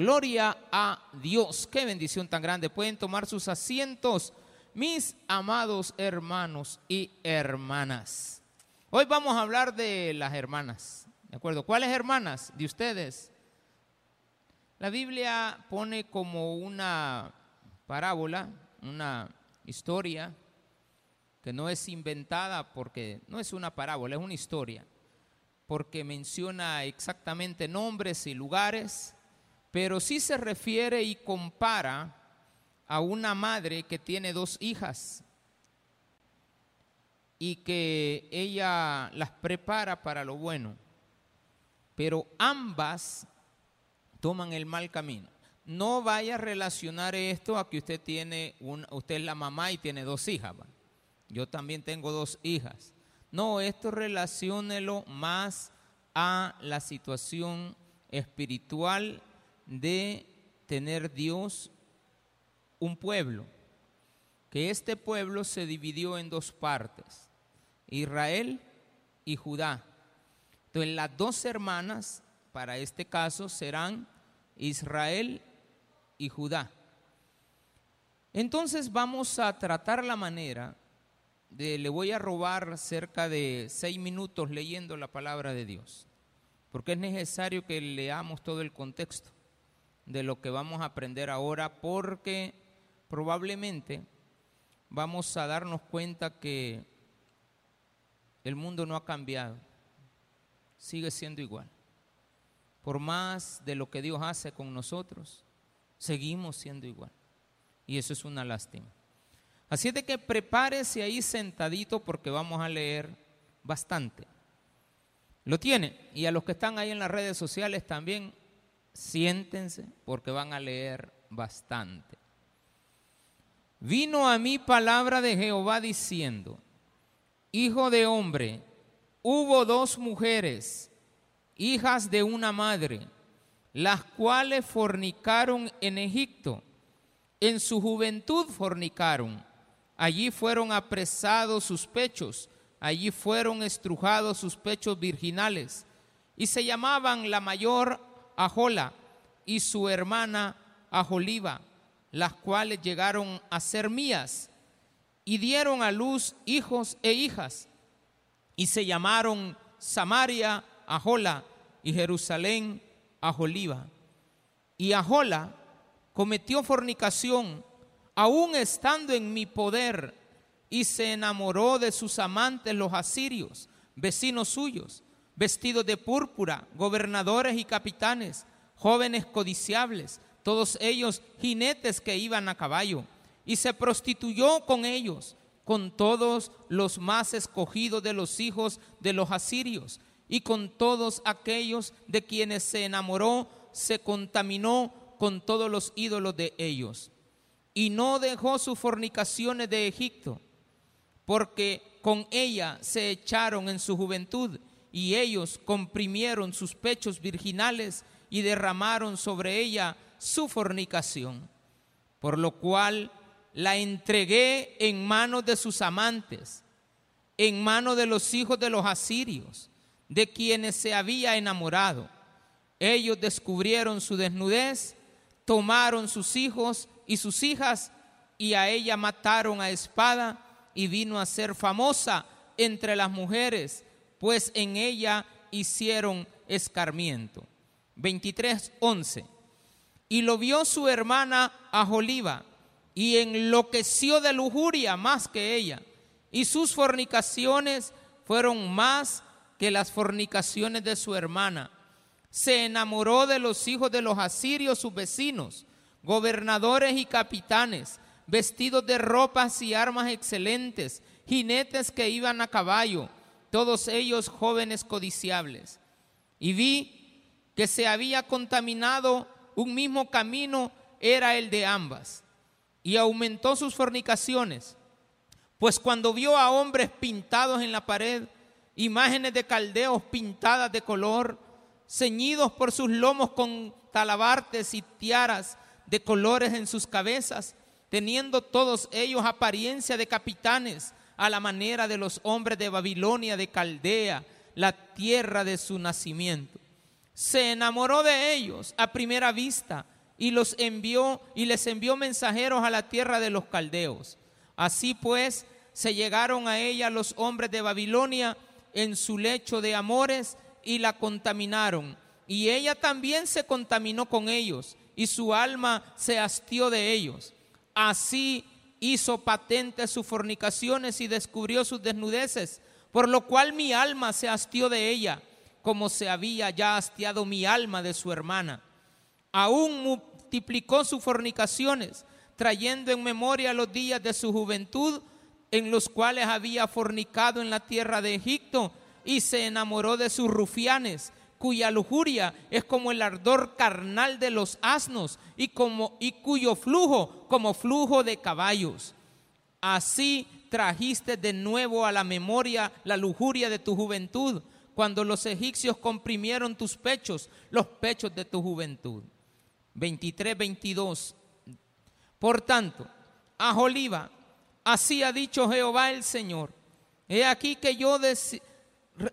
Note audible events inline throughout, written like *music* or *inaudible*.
Gloria a Dios. Qué bendición tan grande. Pueden tomar sus asientos, mis amados hermanos y hermanas. Hoy vamos a hablar de las hermanas. ¿De acuerdo? ¿Cuáles hermanas de ustedes? La Biblia pone como una parábola, una historia que no es inventada porque no es una parábola, es una historia, porque menciona exactamente nombres y lugares pero sí se refiere y compara a una madre que tiene dos hijas y que ella las prepara para lo bueno, pero ambas toman el mal camino. No vaya a relacionar esto a que usted tiene un, usted es la mamá y tiene dos hijas. Yo también tengo dos hijas. No, esto relaciónelo más a la situación espiritual de tener Dios un pueblo, que este pueblo se dividió en dos partes, Israel y Judá. Entonces las dos hermanas, para este caso, serán Israel y Judá. Entonces vamos a tratar la manera de, le voy a robar cerca de seis minutos leyendo la palabra de Dios, porque es necesario que leamos todo el contexto de lo que vamos a aprender ahora porque probablemente vamos a darnos cuenta que el mundo no ha cambiado, sigue siendo igual. Por más de lo que Dios hace con nosotros, seguimos siendo igual. Y eso es una lástima. Así es de que prepárese ahí sentadito porque vamos a leer bastante. Lo tiene. Y a los que están ahí en las redes sociales también, siéntense porque van a leer bastante. Vino a mí palabra de Jehová diciendo, Hijo de hombre, hubo dos mujeres, hijas de una madre, las cuales fornicaron en Egipto. En su juventud fornicaron. Allí fueron apresados sus pechos, allí fueron estrujados sus pechos virginales. Y se llamaban la mayor Jola y su hermana Ajoliva, las cuales llegaron a ser mías y dieron a luz hijos e hijas y se llamaron Samaria Ahola y Jerusalén Ajoliva. Y Ahola cometió fornicación aún estando en mi poder y se enamoró de sus amantes los asirios, vecinos suyos vestidos de púrpura, gobernadores y capitanes, jóvenes codiciables, todos ellos jinetes que iban a caballo, y se prostituyó con ellos, con todos los más escogidos de los hijos de los asirios, y con todos aquellos de quienes se enamoró, se contaminó con todos los ídolos de ellos. Y no dejó sus fornicaciones de Egipto, porque con ella se echaron en su juventud y ellos comprimieron sus pechos virginales y derramaron sobre ella su fornicación, por lo cual la entregué en manos de sus amantes, en manos de los hijos de los asirios, de quienes se había enamorado. Ellos descubrieron su desnudez, tomaron sus hijos y sus hijas y a ella mataron a espada y vino a ser famosa entre las mujeres pues en ella hicieron escarmiento. 23:11. Y lo vio su hermana Ajoliva y enloqueció de lujuria más que ella, y sus fornicaciones fueron más que las fornicaciones de su hermana. Se enamoró de los hijos de los asirios, sus vecinos, gobernadores y capitanes, vestidos de ropas y armas excelentes, jinetes que iban a caballo todos ellos jóvenes codiciables. Y vi que se había contaminado un mismo camino, era el de ambas, y aumentó sus fornicaciones. Pues cuando vio a hombres pintados en la pared, imágenes de caldeos pintadas de color, ceñidos por sus lomos con talabartes y tiaras de colores en sus cabezas, teniendo todos ellos apariencia de capitanes, a la manera de los hombres de Babilonia, de Caldea, la tierra de su nacimiento. se enamoró de ellos a primera vista y los envió y les envió mensajeros a la tierra de los caldeos. Así pues, se llegaron a ella los hombres de Babilonia en su lecho de amores y la contaminaron. Y ella también se contaminó con ellos y su alma se hastió de ellos. Así hizo patente sus fornicaciones y descubrió sus desnudeces, por lo cual mi alma se hastió de ella, como se había ya hastiado mi alma de su hermana. Aún multiplicó sus fornicaciones, trayendo en memoria los días de su juventud, en los cuales había fornicado en la tierra de Egipto, y se enamoró de sus rufianes, cuya lujuria es como el ardor carnal de los asnos y, como, y cuyo flujo como flujo de caballos. Así trajiste de nuevo a la memoria la lujuria de tu juventud, cuando los egipcios comprimieron tus pechos, los pechos de tu juventud. 23, 22. Por tanto, a Joliva, así ha dicho Jehová el Señor, he aquí que yo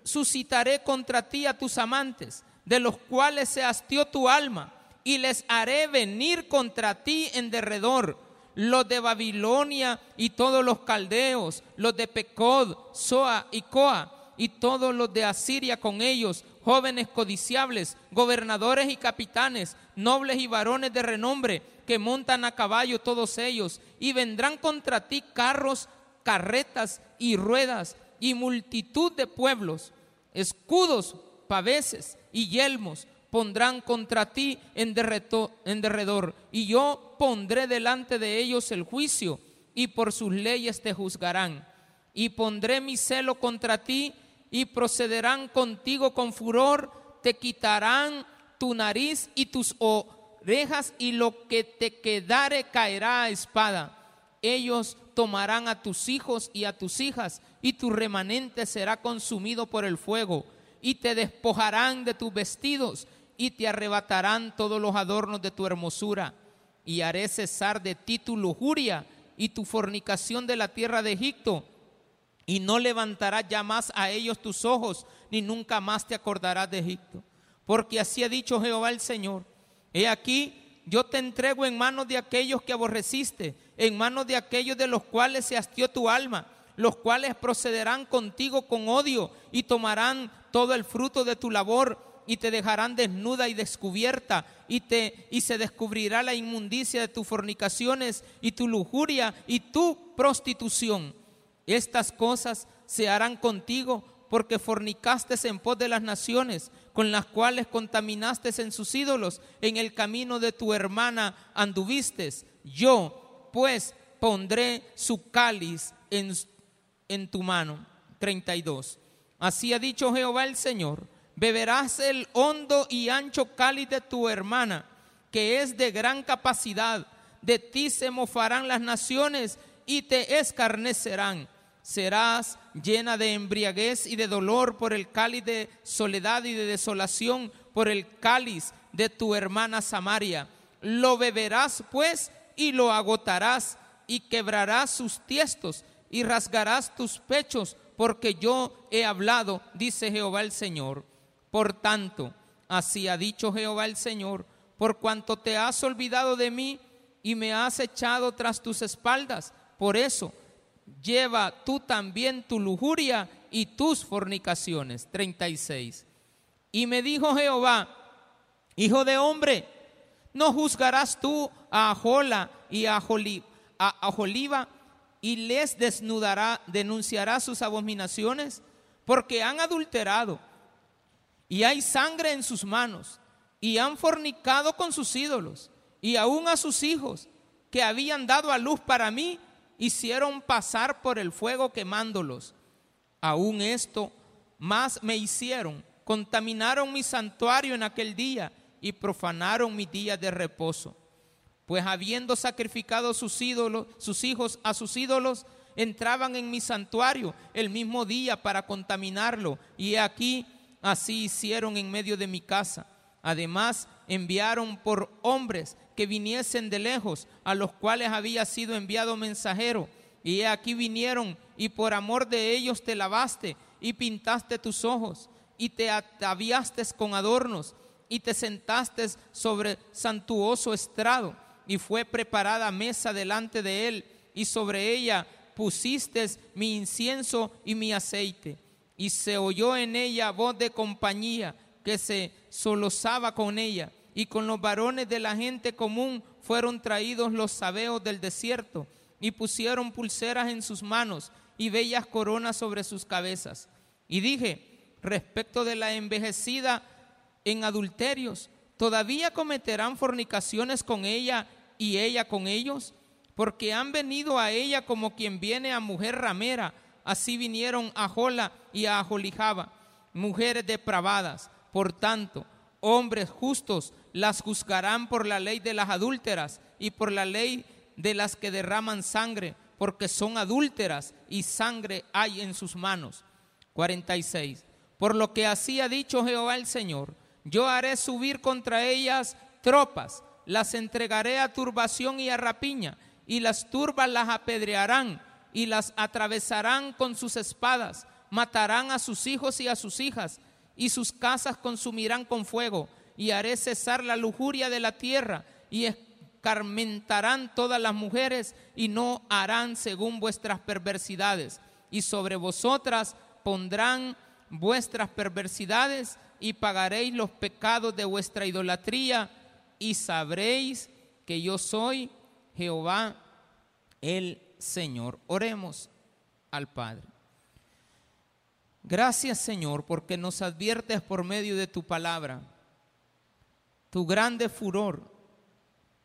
suscitaré contra ti a tus amantes, de los cuales se hastió tu alma, y les haré venir contra ti en derredor, los de Babilonia y todos los caldeos, los de Pecod, Soa y Coa, y todos los de Asiria con ellos, jóvenes codiciables, gobernadores y capitanes, nobles y varones de renombre, que montan a caballo todos ellos, y vendrán contra ti carros, carretas y ruedas, y multitud de pueblos, escudos, paveses y yelmos pondrán contra ti en, derredor, y yo pondré delante de ellos el juicio, y por sus leyes te juzgarán. Y pondré mi celo contra ti, y procederán contigo con furor, te quitarán tu nariz y tus orejas, y lo que te quedare caerá a espada. Ellos tomarán a tus hijos y a tus hijas, y tu remanente será consumido por el fuego, y te despojarán de tus vestidos, y te arrebatarán todos los adornos de tu hermosura, y haré cesar de ti tu lujuria y tu fornicación de la tierra de Egipto, y no levantarás ya más a ellos tus ojos, ni nunca más te acordarás de Egipto. Porque así ha dicho Jehová el Señor, he aquí, yo te entrego en manos de aquellos que aborreciste, en manos de aquellos de los cuales se hastió tu alma, los cuales procederán contigo con odio y tomarán todo el fruto de tu labor y te dejarán desnuda y descubierta y te y se descubrirá la inmundicia de tus fornicaciones y tu lujuria y tu prostitución. Estas cosas se harán contigo porque fornicaste en pos de las naciones, con las cuales contaminaste en sus ídolos, en el camino de tu hermana anduviste. Yo, pues, pondré su cáliz en, en tu mano. 32. Así ha dicho Jehová el Señor, beberás el hondo y ancho cáliz de tu hermana, que es de gran capacidad. De ti se mofarán las naciones y te escarnecerán serás llena de embriaguez y de dolor por el cáliz de soledad y de desolación, por el cáliz de tu hermana Samaria. Lo beberás pues y lo agotarás y quebrarás sus tiestos y rasgarás tus pechos, porque yo he hablado, dice Jehová el Señor. Por tanto, así ha dicho Jehová el Señor, por cuanto te has olvidado de mí y me has echado tras tus espaldas, por eso lleva tú también tu lujuria y tus fornicaciones. 36. Y me dijo Jehová, hijo de hombre, ¿no juzgarás tú a Ajola y a, Joliva y les desnudará, denunciará sus abominaciones? Porque han adulterado y hay sangre en sus manos y han fornicado con sus ídolos y aún a sus hijos que habían dado a luz para mí hicieron pasar por el fuego quemándolos. Aún esto más me hicieron, contaminaron mi santuario en aquel día y profanaron mi día de reposo. Pues habiendo sacrificado sus ídolos, sus hijos a sus ídolos, entraban en mi santuario el mismo día para contaminarlo. Y aquí así hicieron en medio de mi casa. Además, enviaron por hombres que viniesen de lejos, a los cuales había sido enviado mensajero. Y aquí vinieron, y por amor de ellos te lavaste, y pintaste tus ojos, y te ataviaste con adornos, y te sentaste sobre santuoso estrado, y fue preparada mesa delante de él, y sobre ella pusiste mi incienso y mi aceite. Y se oyó en ella voz de compañía que se solozaba con ella, y con los varones de la gente común fueron traídos los sabeos del desierto, y pusieron pulseras en sus manos y bellas coronas sobre sus cabezas. Y dije, respecto de la envejecida en adulterios, ¿todavía cometerán fornicaciones con ella y ella con ellos? Porque han venido a ella como quien viene a mujer ramera, así vinieron a Jola y a Jolijaba, mujeres depravadas. Por tanto, hombres justos las juzgarán por la ley de las adúlteras y por la ley de las que derraman sangre, porque son adúlteras y sangre hay en sus manos. 46. Por lo que así ha dicho Jehová el Señor, yo haré subir contra ellas tropas, las entregaré a turbación y a rapiña, y las turbas las apedrearán y las atravesarán con sus espadas, matarán a sus hijos y a sus hijas, y sus casas consumirán con fuego, y haré cesar la lujuria de la tierra, y escarmentarán todas las mujeres, y no harán según vuestras perversidades, y sobre vosotras pondrán vuestras perversidades, y pagaréis los pecados de vuestra idolatría y sabréis que yo soy Jehová el Señor. Oremos al Padre. Gracias Señor porque nos adviertes por medio de tu palabra tu grande furor,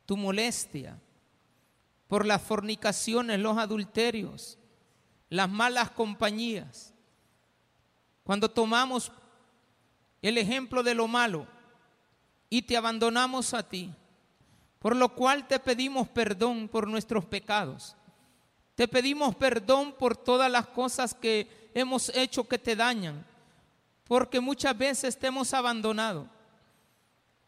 tu molestia por las fornicaciones, los adulterios, las malas compañías. Cuando tomamos el ejemplo de lo malo y te abandonamos a ti, por lo cual te pedimos perdón por nuestros pecados. Te pedimos perdón por todas las cosas que hemos hecho que te dañan, porque muchas veces te hemos abandonado.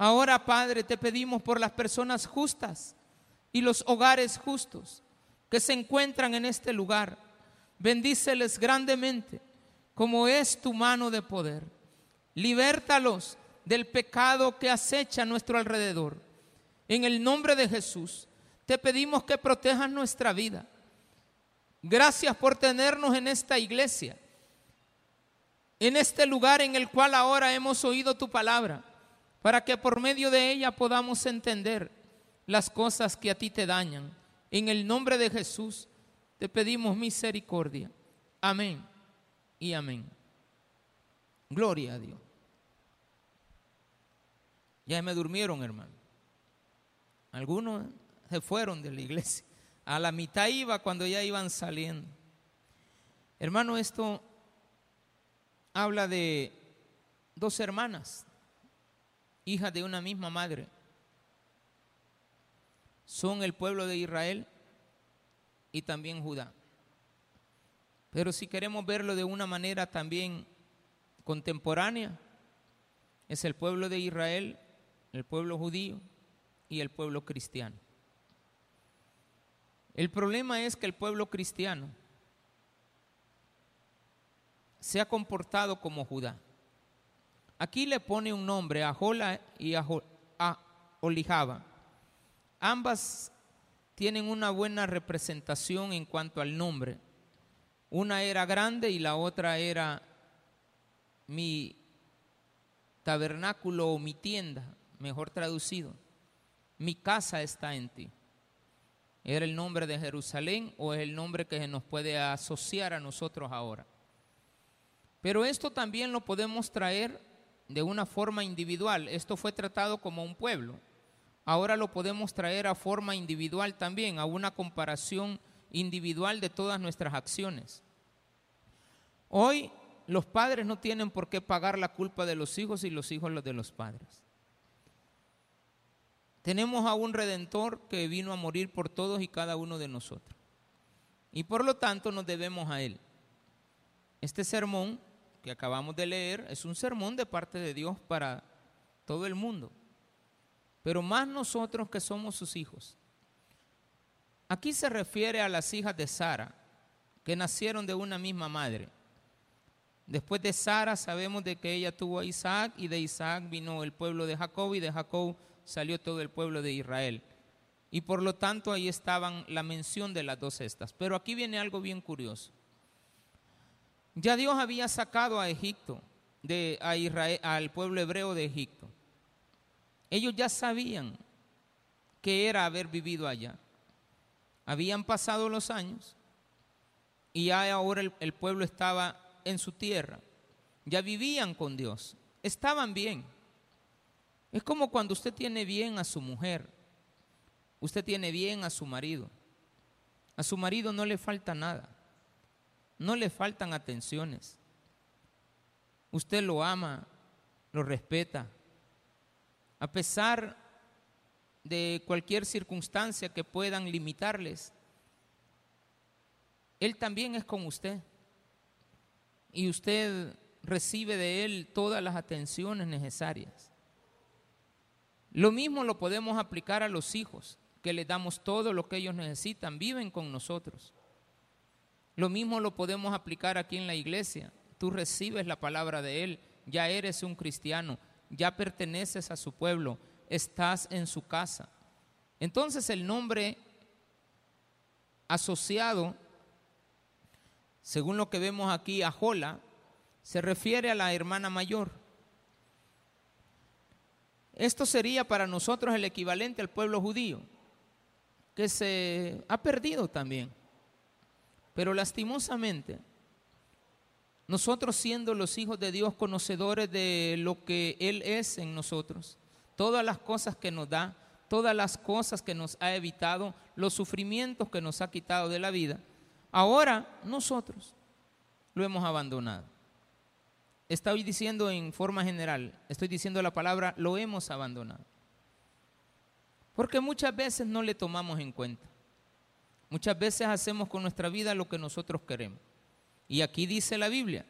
Ahora, Padre, te pedimos por las personas justas y los hogares justos que se encuentran en este lugar. Bendíceles grandemente, como es tu mano de poder. Libértalos del pecado que acecha a nuestro alrededor. En el nombre de Jesús, te pedimos que protejas nuestra vida. Gracias por tenernos en esta iglesia, en este lugar en el cual ahora hemos oído tu palabra, para que por medio de ella podamos entender las cosas que a ti te dañan. En el nombre de Jesús, te pedimos misericordia. Amén y amén. Gloria a Dios. Ya me durmieron, hermano. Algunos se fueron de la iglesia. A la mitad iba cuando ya iban saliendo. Hermano, esto habla de dos hermanas, hijas de una misma madre. Son el pueblo de Israel y también Judá. Pero si queremos verlo de una manera también contemporánea es el pueblo de Israel, el pueblo judío y el pueblo cristiano. El problema es que el pueblo cristiano se ha comportado como Judá. Aquí le pone un nombre a Jola y Olijaba. Ambas tienen una buena representación en cuanto al nombre. Una era grande y la otra era mi tabernáculo o mi tienda, mejor traducido. Mi casa está en ti. ¿Era el nombre de Jerusalén o es el nombre que se nos puede asociar a nosotros ahora? Pero esto también lo podemos traer de una forma individual. Esto fue tratado como un pueblo. Ahora lo podemos traer a forma individual también, a una comparación individual de todas nuestras acciones. Hoy los padres no tienen por qué pagar la culpa de los hijos y los hijos los de los padres. Tenemos a un redentor que vino a morir por todos y cada uno de nosotros. Y por lo tanto nos debemos a Él. Este sermón que acabamos de leer es un sermón de parte de Dios para todo el mundo. Pero más nosotros que somos sus hijos. Aquí se refiere a las hijas de Sara, que nacieron de una misma madre. Después de Sara sabemos de que ella tuvo a Isaac y de Isaac vino el pueblo de Jacob y de Jacob salió todo el pueblo de Israel. Y por lo tanto ahí estaban la mención de las dos estas. Pero aquí viene algo bien curioso. Ya Dios había sacado a Egipto, de, a Israel, al pueblo hebreo de Egipto. Ellos ya sabían que era haber vivido allá. Habían pasado los años y ya ahora el, pueblo estaba en su tierra. Ya vivían con Dios. Estaban bien. Es como cuando usted tiene bien a su mujer. Usted tiene bien a su marido. A su marido no le falta nada. No le faltan atenciones. Usted lo ama, lo respeta. A pesar de cualquier circunstancia que puedan limitarles, Él también es con usted. Y usted recibe de Él todas las atenciones necesarias. Lo mismo lo podemos aplicar a los hijos, que les damos todo lo que ellos necesitan, viven con nosotros. Lo mismo lo podemos aplicar aquí en la iglesia. Tú recibes la palabra de Él, ya eres un cristiano, ya perteneces a su pueblo, estás en su casa. Entonces el nombre asociado, según lo que vemos aquí, a Jola, se refiere a la hermana mayor. Esto sería para nosotros el equivalente al pueblo judío, que se ha perdido también. Pero lastimosamente, nosotros siendo los hijos de Dios, conocedores de lo que Él es en nosotros, todas las cosas que nos da, todas las cosas que nos ha evitado, los sufrimientos que nos ha quitado de la vida, ahora nosotros lo hemos abandonado. Estoy diciendo en forma general, estoy diciendo la palabra, lo hemos abandonado. Porque muchas veces no le tomamos en cuenta. Muchas veces hacemos con nuestra vida lo que nosotros queremos. Y aquí dice la Biblia,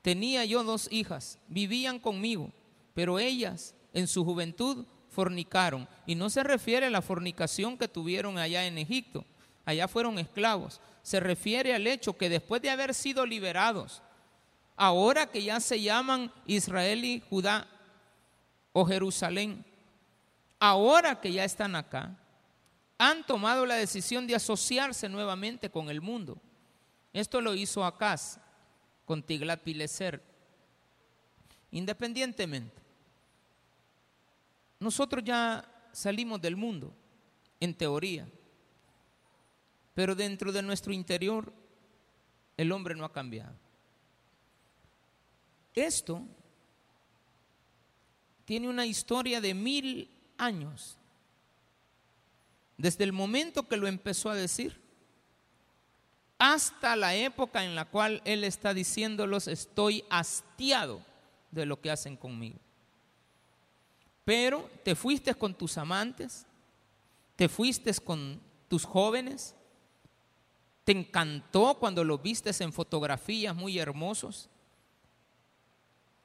tenía yo dos hijas, vivían conmigo, pero ellas en su juventud fornicaron. Y no se refiere a la fornicación que tuvieron allá en Egipto, allá fueron esclavos. Se refiere al hecho que después de haber sido liberados, ahora que ya se llaman Israel y Judá o Jerusalén, ahora que ya están acá, han tomado la decisión de asociarse nuevamente con el mundo. Esto lo hizo Acaz con Tiglat Pileser. Independientemente, nosotros ya salimos del mundo, en teoría, pero dentro de nuestro interior el hombre no ha cambiado. Esto tiene una historia de mil años desde el momento que lo empezó a decir hasta la época en la cual Él está diciéndolos, estoy hastiado de lo que hacen conmigo. Pero te fuiste con tus amantes, te fuiste con tus jóvenes, te encantó cuando los viste en fotografías muy hermosos.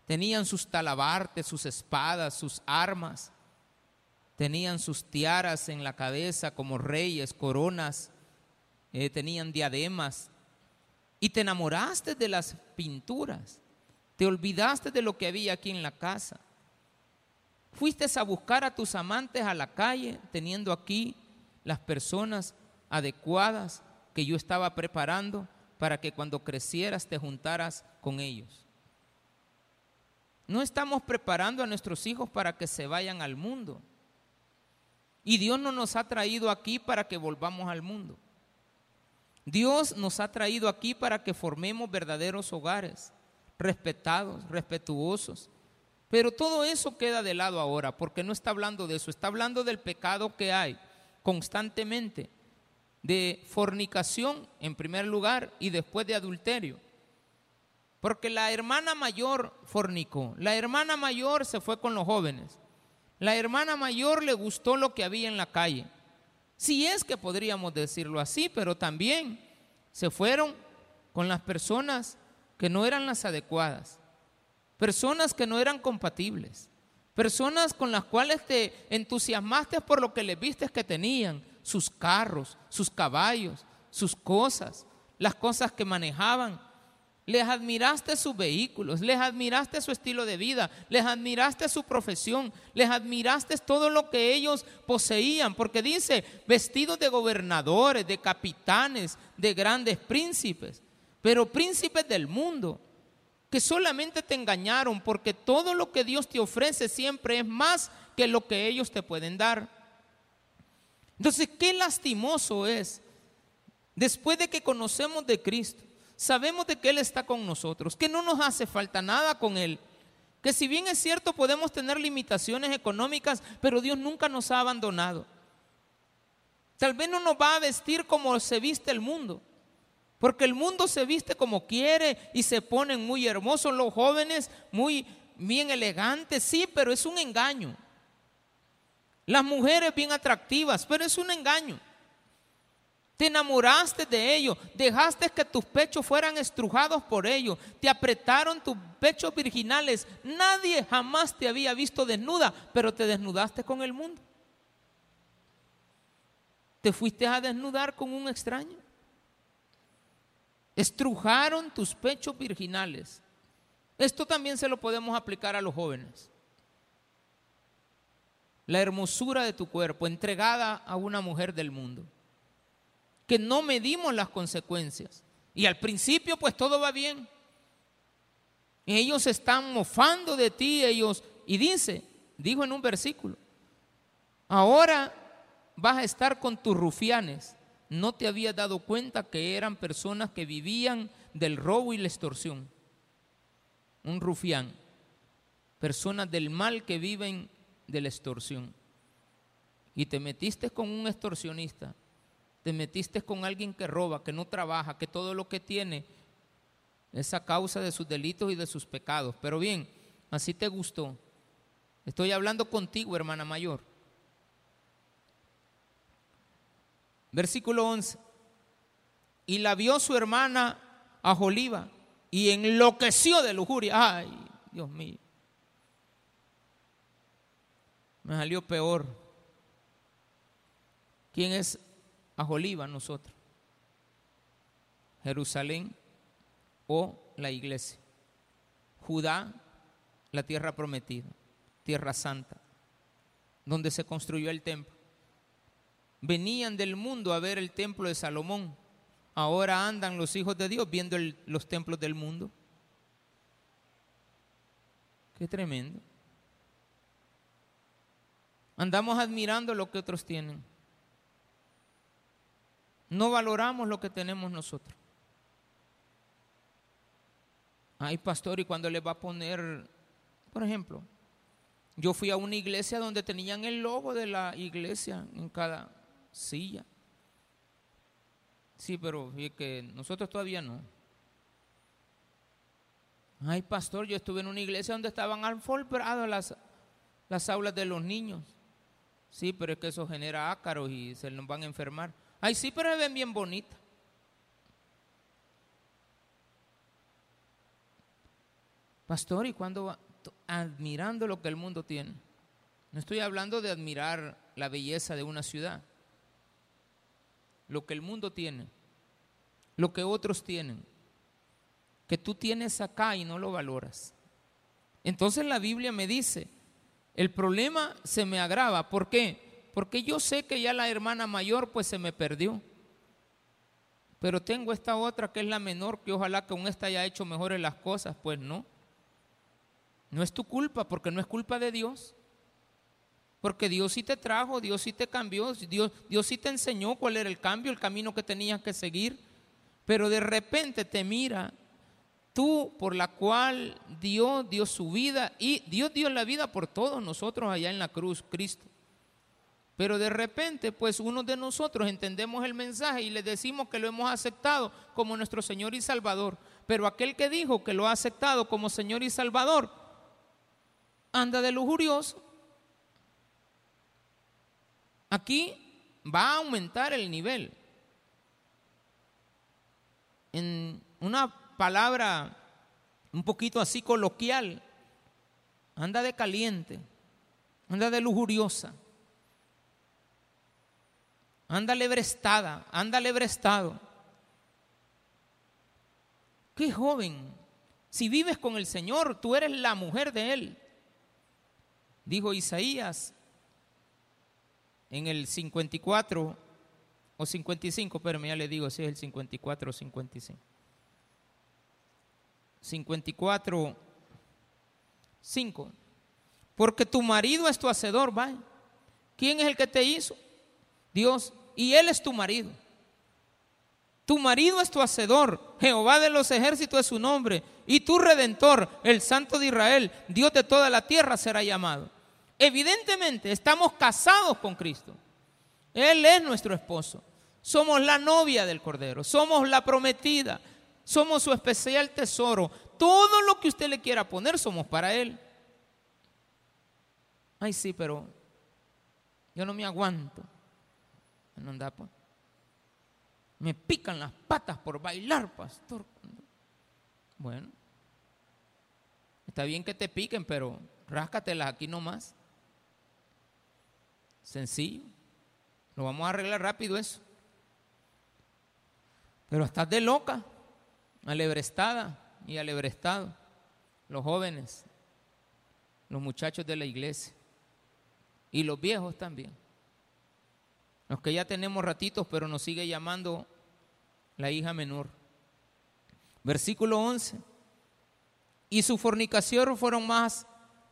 Tenían sus talabartes, sus espadas, sus armas, tenían sus tiaras en la cabeza como reyes, coronas, eh, tenían diademas, y te enamoraste de las pinturas, te olvidaste de lo que había aquí en la casa. Fuiste a buscar a tus amantes a la calle, teniendo aquí las personas adecuadas que yo estaba preparando para que cuando crecieras te juntaras con ellos. No estamos preparando a nuestros hijos para que se vayan al mundo. Y Dios no nos ha traído aquí para que volvamos al mundo. Dios nos ha traído aquí para que formemos verdaderos hogares, respetados, respetuosos. Pero todo eso queda de lado ahora, porque no está hablando de eso, está hablando del pecado que hay constantemente, de fornicación en primer lugar y después de adulterio. Porque la hermana mayor fornicó, la hermana mayor se fue con los jóvenes, la hermana mayor le gustó lo que había en la calle. Si es que podríamos decirlo así, pero también se fueron con las personas que no eran las adecuadas, personas que no eran compatibles, personas con las cuales te entusiasmaste por lo que les viste que tenían, sus carros, sus caballos, sus cosas, las cosas que manejaban, Les admiraste sus vehículos, les admiraste su estilo de vida, les admiraste su profesión, les admiraste todo lo que ellos poseían, porque dice, vestidos de gobernadores, de capitanes, de grandes príncipes, pero príncipes del mundo, que solamente te engañaron, porque todo lo que Dios te ofrece siempre es más que lo que ellos te pueden dar. Entonces, qué lastimoso es, después de que conocemos de Cristo, sabemos de que Él está con nosotros, que no nos hace falta nada con Él, que si bien es cierto podemos tener limitaciones económicas, pero Dios nunca nos ha abandonado. Tal vez no nos va a vestir como se viste el mundo, porque el mundo se viste como quiere y se ponen muy hermosos los jóvenes, muy bien elegantes, sí, pero es un engaño. Las mujeres bien atractivas, pero es un engaño. Te enamoraste de ellos, dejaste que tus pechos fueran estrujados por ellos, te apretaron tus pechos virginales. Nadie jamás te había visto desnuda, pero te desnudaste con el mundo. Te fuiste a desnudar con un extraño. Estrujaron tus pechos virginales. Esto también se lo podemos aplicar a los jóvenes. La hermosura de tu cuerpo entregada a una mujer del mundo que no medimos las consecuencias. Y al principio pues todo va bien. Ellos están mofando de ti, ellos, y dice, dijo en un versículo, ahora vas a estar con tus rufianes. No te habías dado cuenta que eran personas que vivían del robo y la extorsión. Un rufián, personas del mal que viven de la extorsión. Y te metiste con un extorsionista te metiste con alguien que roba, que no trabaja, que todo lo que tiene es a causa de sus delitos y de sus pecados. Pero bien, así te gustó. Estoy hablando contigo, hermana mayor. Versículo 11. Y la vio su hermana a Joliva y enloqueció de lujuria. Ay, Dios mío. Me salió peor. ¿Quién es a nosotros. Jerusalén o la iglesia. Judá, la tierra prometida, tierra santa, donde se construyó el templo. Venían del mundo a ver el templo de Salomón. Ahora andan los hijos de Dios viendo los templos del mundo. Qué tremendo. Andamos admirando lo que otros tienen. No valoramos lo que tenemos nosotros. Ay, pastor, y cuando le va a poner, por ejemplo, yo fui a una iglesia donde tenían el logo de la iglesia en cada silla. Sí, pero que nosotros todavía no. Ay, pastor, yo estuve en una iglesia donde estaban alfombradas las, las aulas de los niños. Sí, pero es que eso genera ácaros y se nos van a enfermar. Ay, sí, pero se ven bien bonitas. Pastor, ¿y cuando va? Admirando lo que el mundo tiene. No estoy hablando de admirar la belleza de una ciudad. Lo que el mundo tiene. Lo que otros tienen. Que tú tienes acá y no lo valoras. Entonces la Biblia me dice, el problema se me agrava. ¿Por qué? Porque yo sé que ya la hermana mayor pues se me perdió. Pero tengo esta otra que es la menor, que ojalá con esta haya hecho mejores las cosas. Pues no. No es tu culpa, porque no es culpa de Dios. Porque Dios sí te trajo, Dios sí te cambió, Dios, Dios sí te enseñó cuál era el cambio, el camino que tenías que seguir. Pero de repente te mira tú por la cual Dios dio su vida y Dios dio la vida por todos nosotros allá en la cruz, Cristo. Pero de repente, pues uno de nosotros entendemos el mensaje y le decimos que lo hemos aceptado como nuestro Señor y Salvador. Pero aquel que dijo que lo ha aceptado como Señor y Salvador, anda de lujurioso. Aquí va a aumentar el nivel. En una palabra un poquito así coloquial, anda de caliente, anda de lujuriosa. Ándale brestada, ándale brestado. qué joven. Si vives con el Señor, tú eres la mujer de Él. Dijo Isaías en el 54 o 55, pero ya le digo si es el 54 o 55. 54, 5. Porque tu marido es tu hacedor, va. ¿Quién es el que te hizo? Dios. Y él es tu marido. Tu marido es tu hacedor. Jehová de los ejércitos es su nombre. Y tu redentor, el Santo de Israel, Dios de toda la tierra, será llamado. Evidentemente, estamos casados con Cristo. Él es nuestro esposo. Somos la novia del Cordero. Somos la prometida. Somos su especial tesoro. Todo lo que usted le quiera poner somos para Él. Ay, sí, pero yo no me aguanto. No anda, pues. Me pican las patas por bailar, pastor. Bueno, está bien que te piquen, pero ráscatelas aquí nomás. Sencillo. Lo vamos a arreglar rápido eso. Pero estás de loca, alebrestada y alebrestado. Los jóvenes, los muchachos de la iglesia y los viejos también. Los que ya tenemos ratitos, pero nos sigue llamando la hija menor. Versículo 11. Y su fornicación fueron más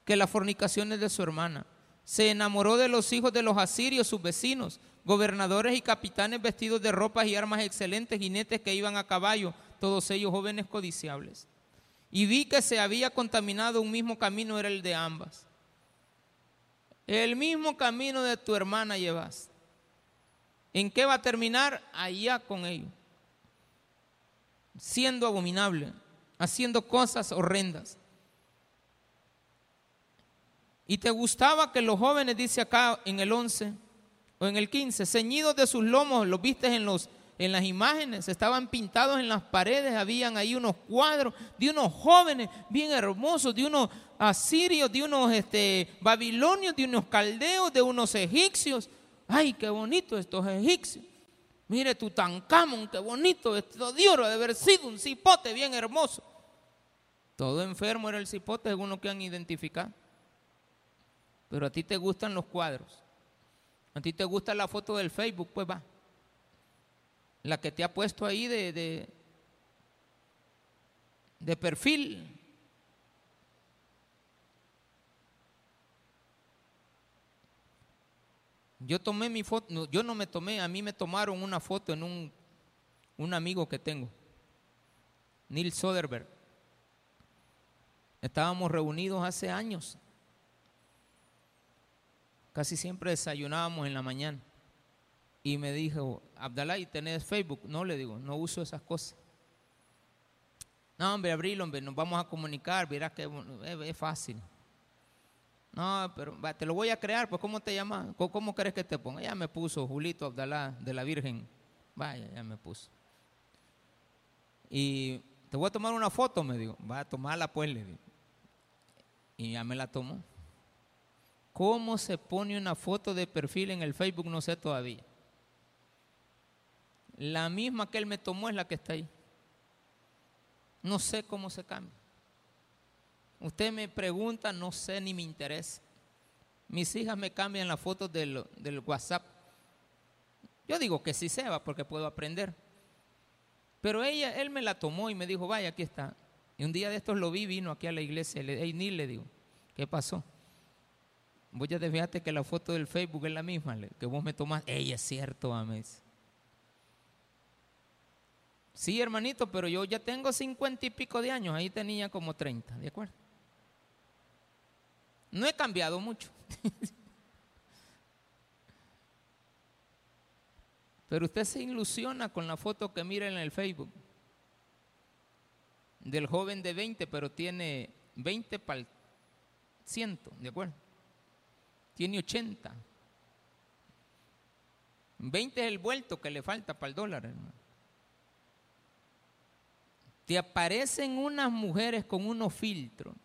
que las fornicaciones de su hermana. Se enamoró de los hijos de los asirios, sus vecinos, gobernadores y capitanes vestidos de ropas y armas excelentes, jinetes que iban a caballo, todos ellos jóvenes codiciables. Y vi que se había contaminado un mismo camino, era el de ambas. El mismo camino de tu hermana llevas. ¿En qué va a terminar? Allá con ellos. Siendo abominable, haciendo cosas horrendas. Y te gustaba que los jóvenes, dice acá en el 11 o en el 15, ceñidos de sus lomos, los viste en, los, en las imágenes, estaban pintados en las paredes, habían ahí unos cuadros de unos jóvenes bien hermosos, de unos asirios, de unos este, babilonios, de unos caldeos, de unos egipcios. Ay, qué bonito estos egipcios. Mire Tutankamón, qué bonito, esto de oro, de haber sido un cipote bien hermoso. Todo enfermo era el cipote, según lo que han identificado. Pero a ti te gustan los cuadros. A ti te gusta la foto del Facebook, pues va. La que te ha puesto ahí de, de perfil. Yo tomé mi foto, yo no me tomé, a mí me tomaron una foto en un, un amigo que tengo, Neil Soderberg. Estábamos reunidos hace años. Casi siempre desayunábamos en la mañana. Y me dijo, Abdalá, ¿y tenés Facebook? No, le digo, no uso esas cosas. No, hombre, abrilo, hombre, nos vamos a comunicar, verás que es fácil. No, pero te lo voy a crear, pues ¿cómo te llamas? ¿Cómo, crees que te ponga? Ya me puso Julito Abdalá de la Virgen. Vaya, ya me puso. Y te voy a tomar una foto, me dijo. Va a tomarla pues, le digo. Y ya me la tomó. ¿Cómo se pone una foto de perfil en el Facebook? No sé todavía. La misma que él me tomó es la que está ahí. No sé cómo se cambia. Usted me pregunta, no sé ni me interesa. Mis hijas me cambian las fotos del, WhatsApp. Yo digo que sí se va porque puedo aprender. Pero ella, él me la tomó y me dijo, vaya, aquí está. Y un día de estos lo vi, vino aquí a la iglesia. Y ni le digo, ¿qué pasó? Voy a fíjate que la foto del Facebook es la misma que vos me tomás. Ella es cierto, ames. Sí, hermanito, pero yo ya tengo cincuenta y pico de años. Ahí tenía como treinta, ¿de acuerdo? No he cambiado mucho. *laughs* Pero usted se ilusiona con la foto que mira en el Facebook del joven de 20, pero tiene 20 para el ciento, ¿de acuerdo? Tiene 80. 20 es el vuelto que le falta para el dólar, hermano. Te aparecen unas mujeres con unos filtros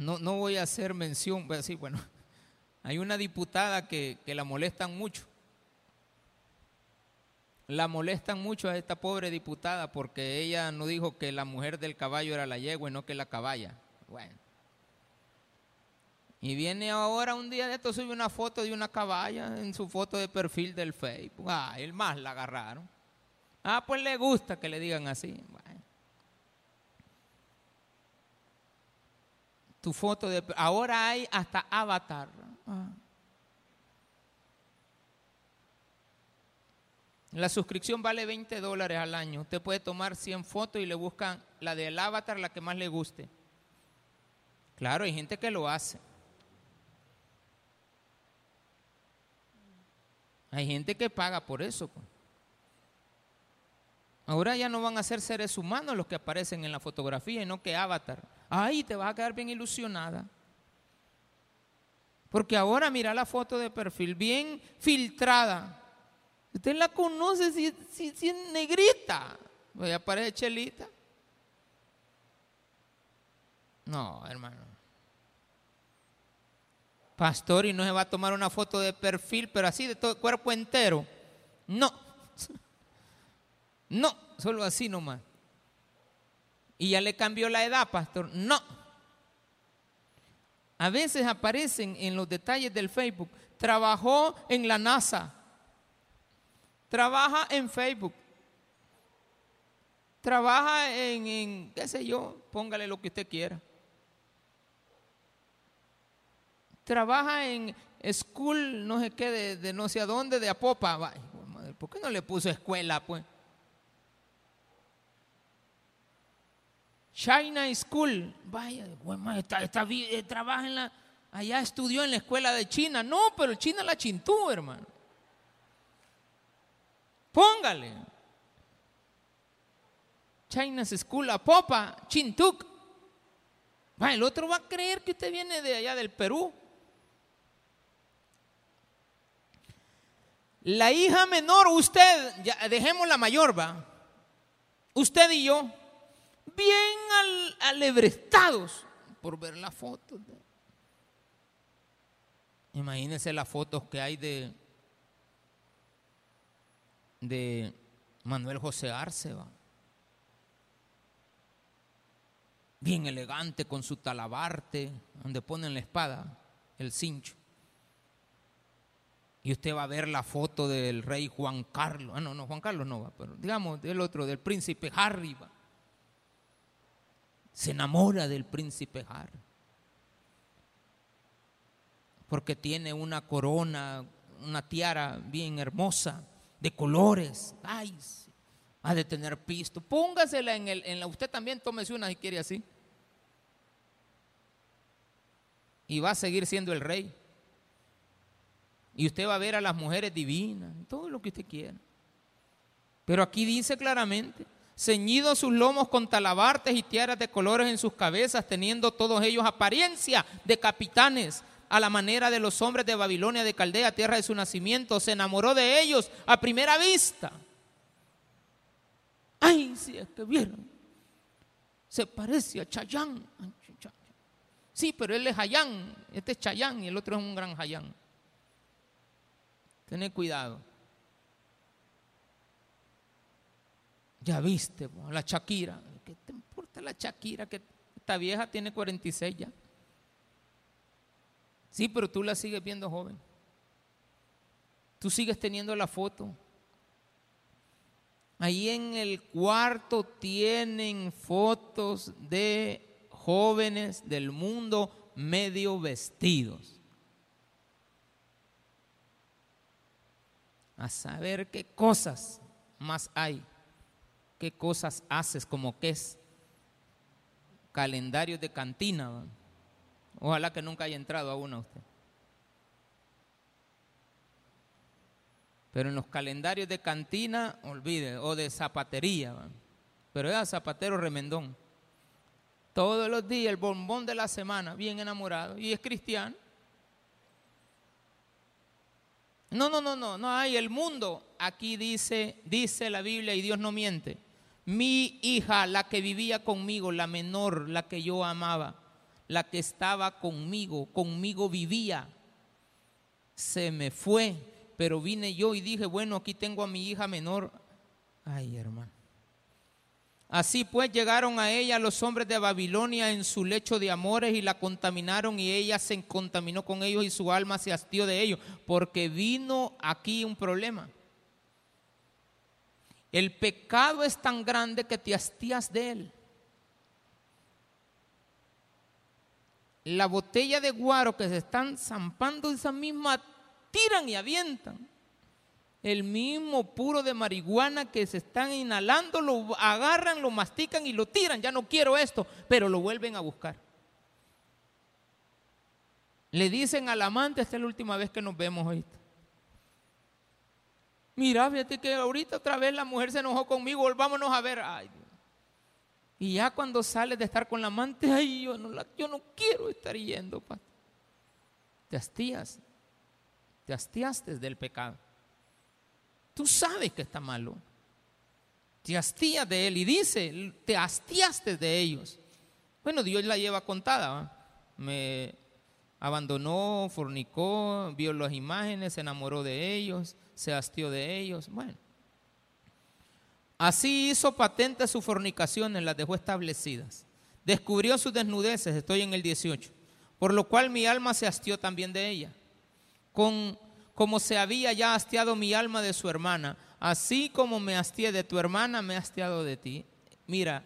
no, no voy a hacer mención, voy a decir, bueno, *laughs* Hay una diputada que, que la molestan mucho. La molestan mucho a esta pobre diputada porque ella no dijo que la mujer del caballo era la yegua y no que la caballa. Bueno. Y viene ahora un día de esto, sube una foto de una caballa en su foto de perfil del Facebook. Ah, el más la agarraron. Ah, pues le gusta que le digan así. Bueno. Tu foto de... Ahora hay hasta avatar. Ah. La suscripción vale 20 dólares al año. Usted puede tomar 100 fotos y le buscan la del avatar, la que más le guste. Claro, hay gente que lo hace. Hay gente que paga por eso. Pues. Ahora ya no van a ser seres humanos los que aparecen en la fotografía y no que avatar. Ahí te vas a quedar bien ilusionada. Porque ahora mira la foto de perfil bien filtrada. Usted la conoce si, es negrita. Voy a aparecer chelita. No, hermano. Pastor, y no se va a tomar una foto de perfil, pero así de todo el cuerpo entero. No. *laughs* No, solo así nomás. Y ya le cambió la edad, pastor. No. A veces aparecen en los detalles del Facebook. Trabajó en la NASA. Trabaja en Facebook. Trabaja en, qué sé yo, póngale lo que usted quiera. Trabaja en school, no sé qué, de, no sé a dónde, de Apopa. ¿Por qué no le puso escuela, pues? China School, vaya, está, está, eh, trabaja en la, allá estudió en la escuela de China. No, pero China la chintú, hermano. Póngale. China's School, Popa, Chintuk. Va, el otro va a creer que usted viene de allá del Perú. La hija menor, usted, ya, dejemos la mayor, va. Usted y yo, bien alebrestados por ver la foto. Imagínense las fotos que hay de de Manuel José Arce, bien elegante con su talabarte, donde ponen la espada, el cincho. Y usted va a ver la foto del rey Juan Carlos. Ah, no, no, Juan Carlos no va, pero digamos del otro, del príncipe Harry. Se enamora del príncipe Harry. Porque tiene una corona, una tiara bien hermosa de colores. Ay, ha de tener pisto. Póngasela en, el, en la. Usted también tómese una si quiere así. Y va a seguir siendo el rey. Y usted va a ver a las mujeres divinas, todo lo que usted quiera. Pero aquí dice claramente, ceñidos sus lomos con talabartes y tiaras de colores en sus cabezas, teniendo todos ellos apariencia de capitanes, a la manera de los hombres de Babilonia, de Caldea, tierra de su nacimiento, se enamoró de ellos a primera vista. Ay, si es que vieron, se parece a Chayán. Sí, pero él es Hayán, este es Chayán y el otro es un gran Hayán. Tened cuidado. Ya viste, la Shakira. ¿Qué te importa la Shakira? Que esta vieja tiene 46 ya. Sí, pero tú la sigues viendo joven. Tú sigues teniendo la foto. Ahí en el cuarto tienen fotos de jóvenes del mundo medio vestidos. A saber qué cosas más hay, qué cosas haces, como que es calendario de cantina. Ojalá que nunca haya entrado a uno usted. Pero en los calendarios de cantina, olvide, o de zapatería, pero era zapatero remendón. Todos los días el bombón de la semana, bien enamorado, y es cristiano. No, no, no, no, no hay el mundo. Aquí dice, dice la Biblia y Dios no miente. Mi hija, la que vivía conmigo, la menor, la que yo amaba, la que estaba conmigo, conmigo vivía. se me fue, pero vine yo y dije, bueno, aquí tengo a mi hija menor. Ay, hermano. Así pues llegaron a ella los hombres de Babilonia en su lecho de amores y la contaminaron y ella se contaminó con ellos y su alma se hastió de ellos, porque vino aquí un problema. El pecado es tan grande que te hastías de él. La botella de guaro que se están zampando, esa misma tiran y avientan el mismo puro de marihuana que se están inhalando, lo agarran, lo mastican y lo tiran. Ya no quiero esto, pero lo vuelven a buscar. Le dicen al amante, esta es la última vez que nos vemos hoy. Mira, fíjate que ahorita otra vez la mujer se enojó conmigo, volvámonos a ver. Ay, Y ya cuando sales de estar con la amante, ay, yo no, yo no quiero estar yendo. Te hastías, te hastiaste del pecado. Tú sabes que está malo. Te hastías de él y dice, te hastiaste de ellos. Bueno, Dios la lleva contada. Me abandonó, fornicó, vio las imágenes, se enamoró de ellos, se hastió de ellos. Bueno. Así hizo patente su fornicaciones, las dejó establecidas. Descubrió sus desnudeces, estoy en el 18. Por lo cual mi alma se hastió también de ella. Con como se había ya hastiado mi alma de su hermana, así como me hastié de tu hermana, me hastiado de ti. Mira,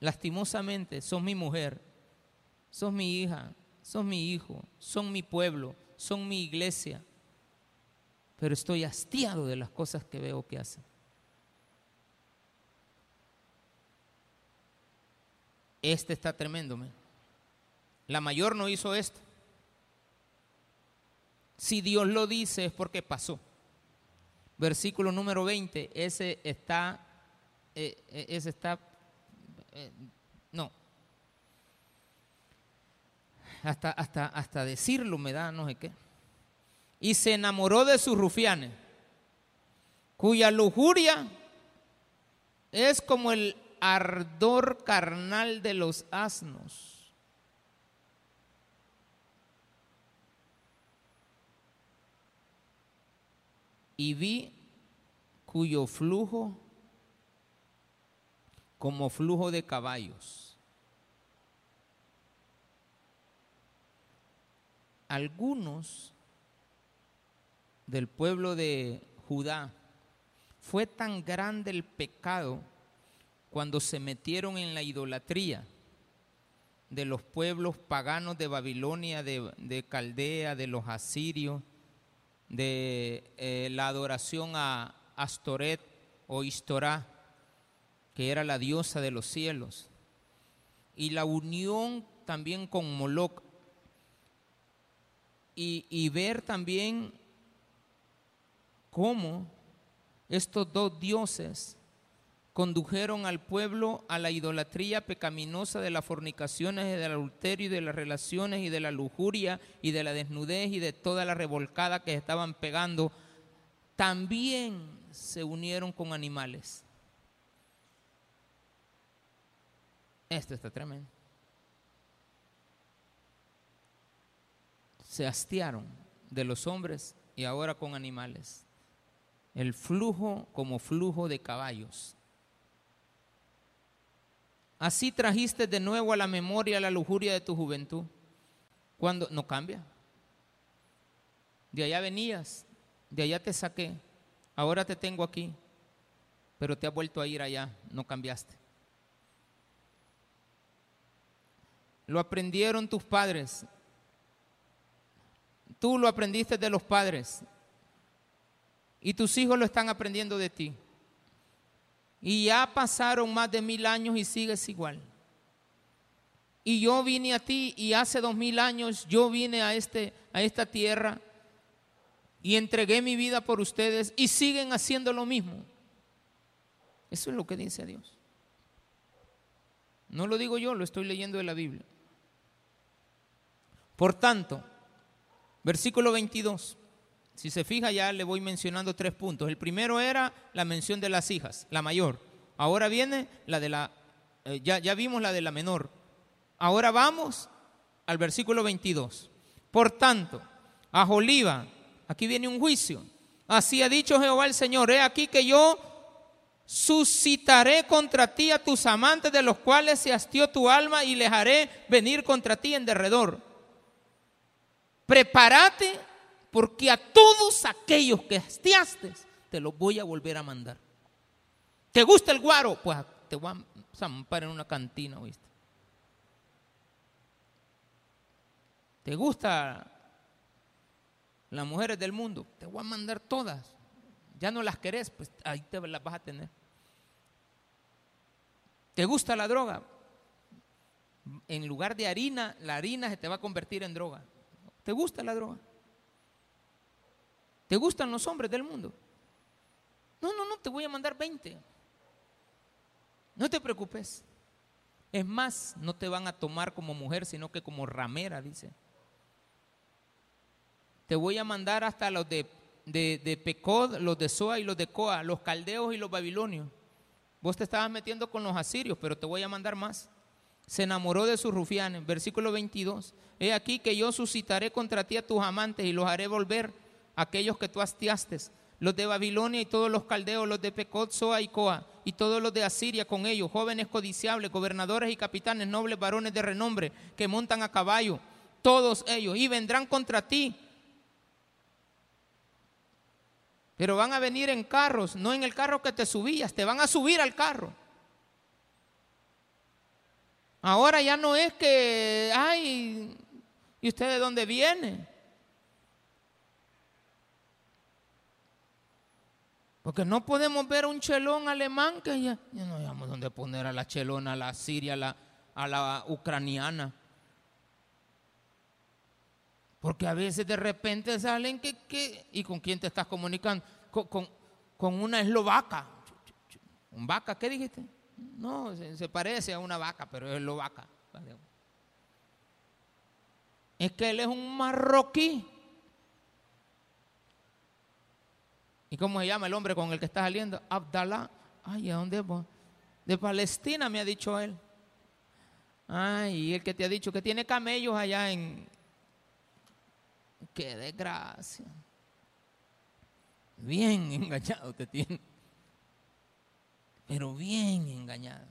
lastimosamente, sos mi mujer, sos mi hija, sos mi hijo, son mi pueblo, son mi iglesia, pero estoy hastiado de las cosas que veo que hacen. Este está tremendo, La mayor no hizo esto. Si Dios lo dice es porque pasó. Versículo número 20, ese está, eh, eh, ese está, eh, no. Hasta, hasta, hasta decirlo me da no sé qué. Y se enamoró de sus rufianes, cuya lujuria es como el ardor carnal de los asnos y vi cuyo flujo como flujo de caballos. Algunos del pueblo de Judá fue tan grande el pecado cuando se metieron en la idolatría de los pueblos paganos de Babilonia, de, de Caldea, de los asirios, de eh, la adoración a Astoret o Istorá, que era la diosa de los cielos, y la unión también con Moloch, y, ver también cómo estos dos dioses condujeron al pueblo a la idolatría pecaminosa de las fornicaciones y del adulterio y de las relaciones y de la lujuria y de la desnudez y de toda la revolcada que estaban pegando, también se unieron con animales. Esto está tremendo. Se hastiaron de los hombres y ahora con animales. El flujo como flujo de caballos Así trajiste de nuevo a la memoria la lujuria de tu juventud. Cuando no cambia. De allá venías, de allá te saqué, ahora te tengo aquí, pero te has vuelto a ir allá, no cambiaste. Lo aprendieron tus padres. Tú lo aprendiste de los padres. Y tus hijos lo están aprendiendo de ti. Y ya pasaron más de mil años y sigues igual. Y yo vine a ti y hace dos mil años yo vine a, este, a esta tierra y entregué mi vida por ustedes y siguen haciendo lo mismo. Eso es lo que dice Dios. No lo digo yo, lo estoy leyendo de la Biblia. Por tanto, versículo 22. Si se fija ya le voy mencionando tres puntos. El primero era la mención de las hijas, la mayor. Ahora viene la de la, eh, ya, ya vimos la de la menor. Ahora vamos al versículo 22. Por tanto, a Joliba. Aquí viene un juicio. Así ha dicho Jehová el Señor, he aquí que yo suscitaré contra ti a tus amantes de los cuales se hastió tu alma y les haré venir contra ti en derredor. Prepárate porque a todos aquellos que hastiaste te los voy a volver a mandar. ¿Te gusta el guaro? Pues te voy a zampar en una cantina, ¿oíste? ¿Te gusta las mujeres del mundo? Te voy a mandar todas. Ya no las querés, pues ahí te las vas a tener. ¿Te gusta la droga? En lugar de harina, la harina se te va a convertir en droga. ¿Te gusta la droga? ¿Te gustan los hombres del mundo? No, no, no, te voy a mandar 20. No te preocupes. Es más, no te van a tomar como mujer, sino que como ramera, dice. Te voy a mandar hasta los de, de, Pecod, los de Soa y los de Coa, los caldeos y los babilonios. Vos te estabas metiendo con los asirios, pero te voy a mandar más. Se enamoró de sus rufianes. Versículo 22. He aquí que yo suscitaré contra ti a tus amantes y los haré volver aquellos que tú hastiaste. Los de Babilonia y todos los caldeos, los de Pecot, Soa y Coa, y todos los de Asiria con ellos, jóvenes codiciables, gobernadores y capitanes, nobles varones de renombre, que montan a caballo, todos ellos, y vendrán contra ti Pero van a venir en carros, no en el carro que te subías, te van a subir al carro. Ahora ya no es que, ay, ¿y usted de dónde viene? Porque no podemos ver un chelón alemán que ya, no sabemos dónde poner a la chelona, a la siria, a la, a la ucraniana. Porque a veces de repente salen que, ¿y con quién te estás comunicando? Con, una eslovaca. ¿Un vaca? ¿Qué dijiste? No, se, parece a una vaca, pero es eslovaca. Es que él es un marroquí. ¿Y cómo se llama el hombre con el que está saliendo? Abdallah. Ay, ¿a dónde va? De Palestina me ha dicho él. Ay, el que te ha dicho que tiene camellos allá en, Qué desgracia. Bien *laughs* engañado te tiene. Pero bien engañado.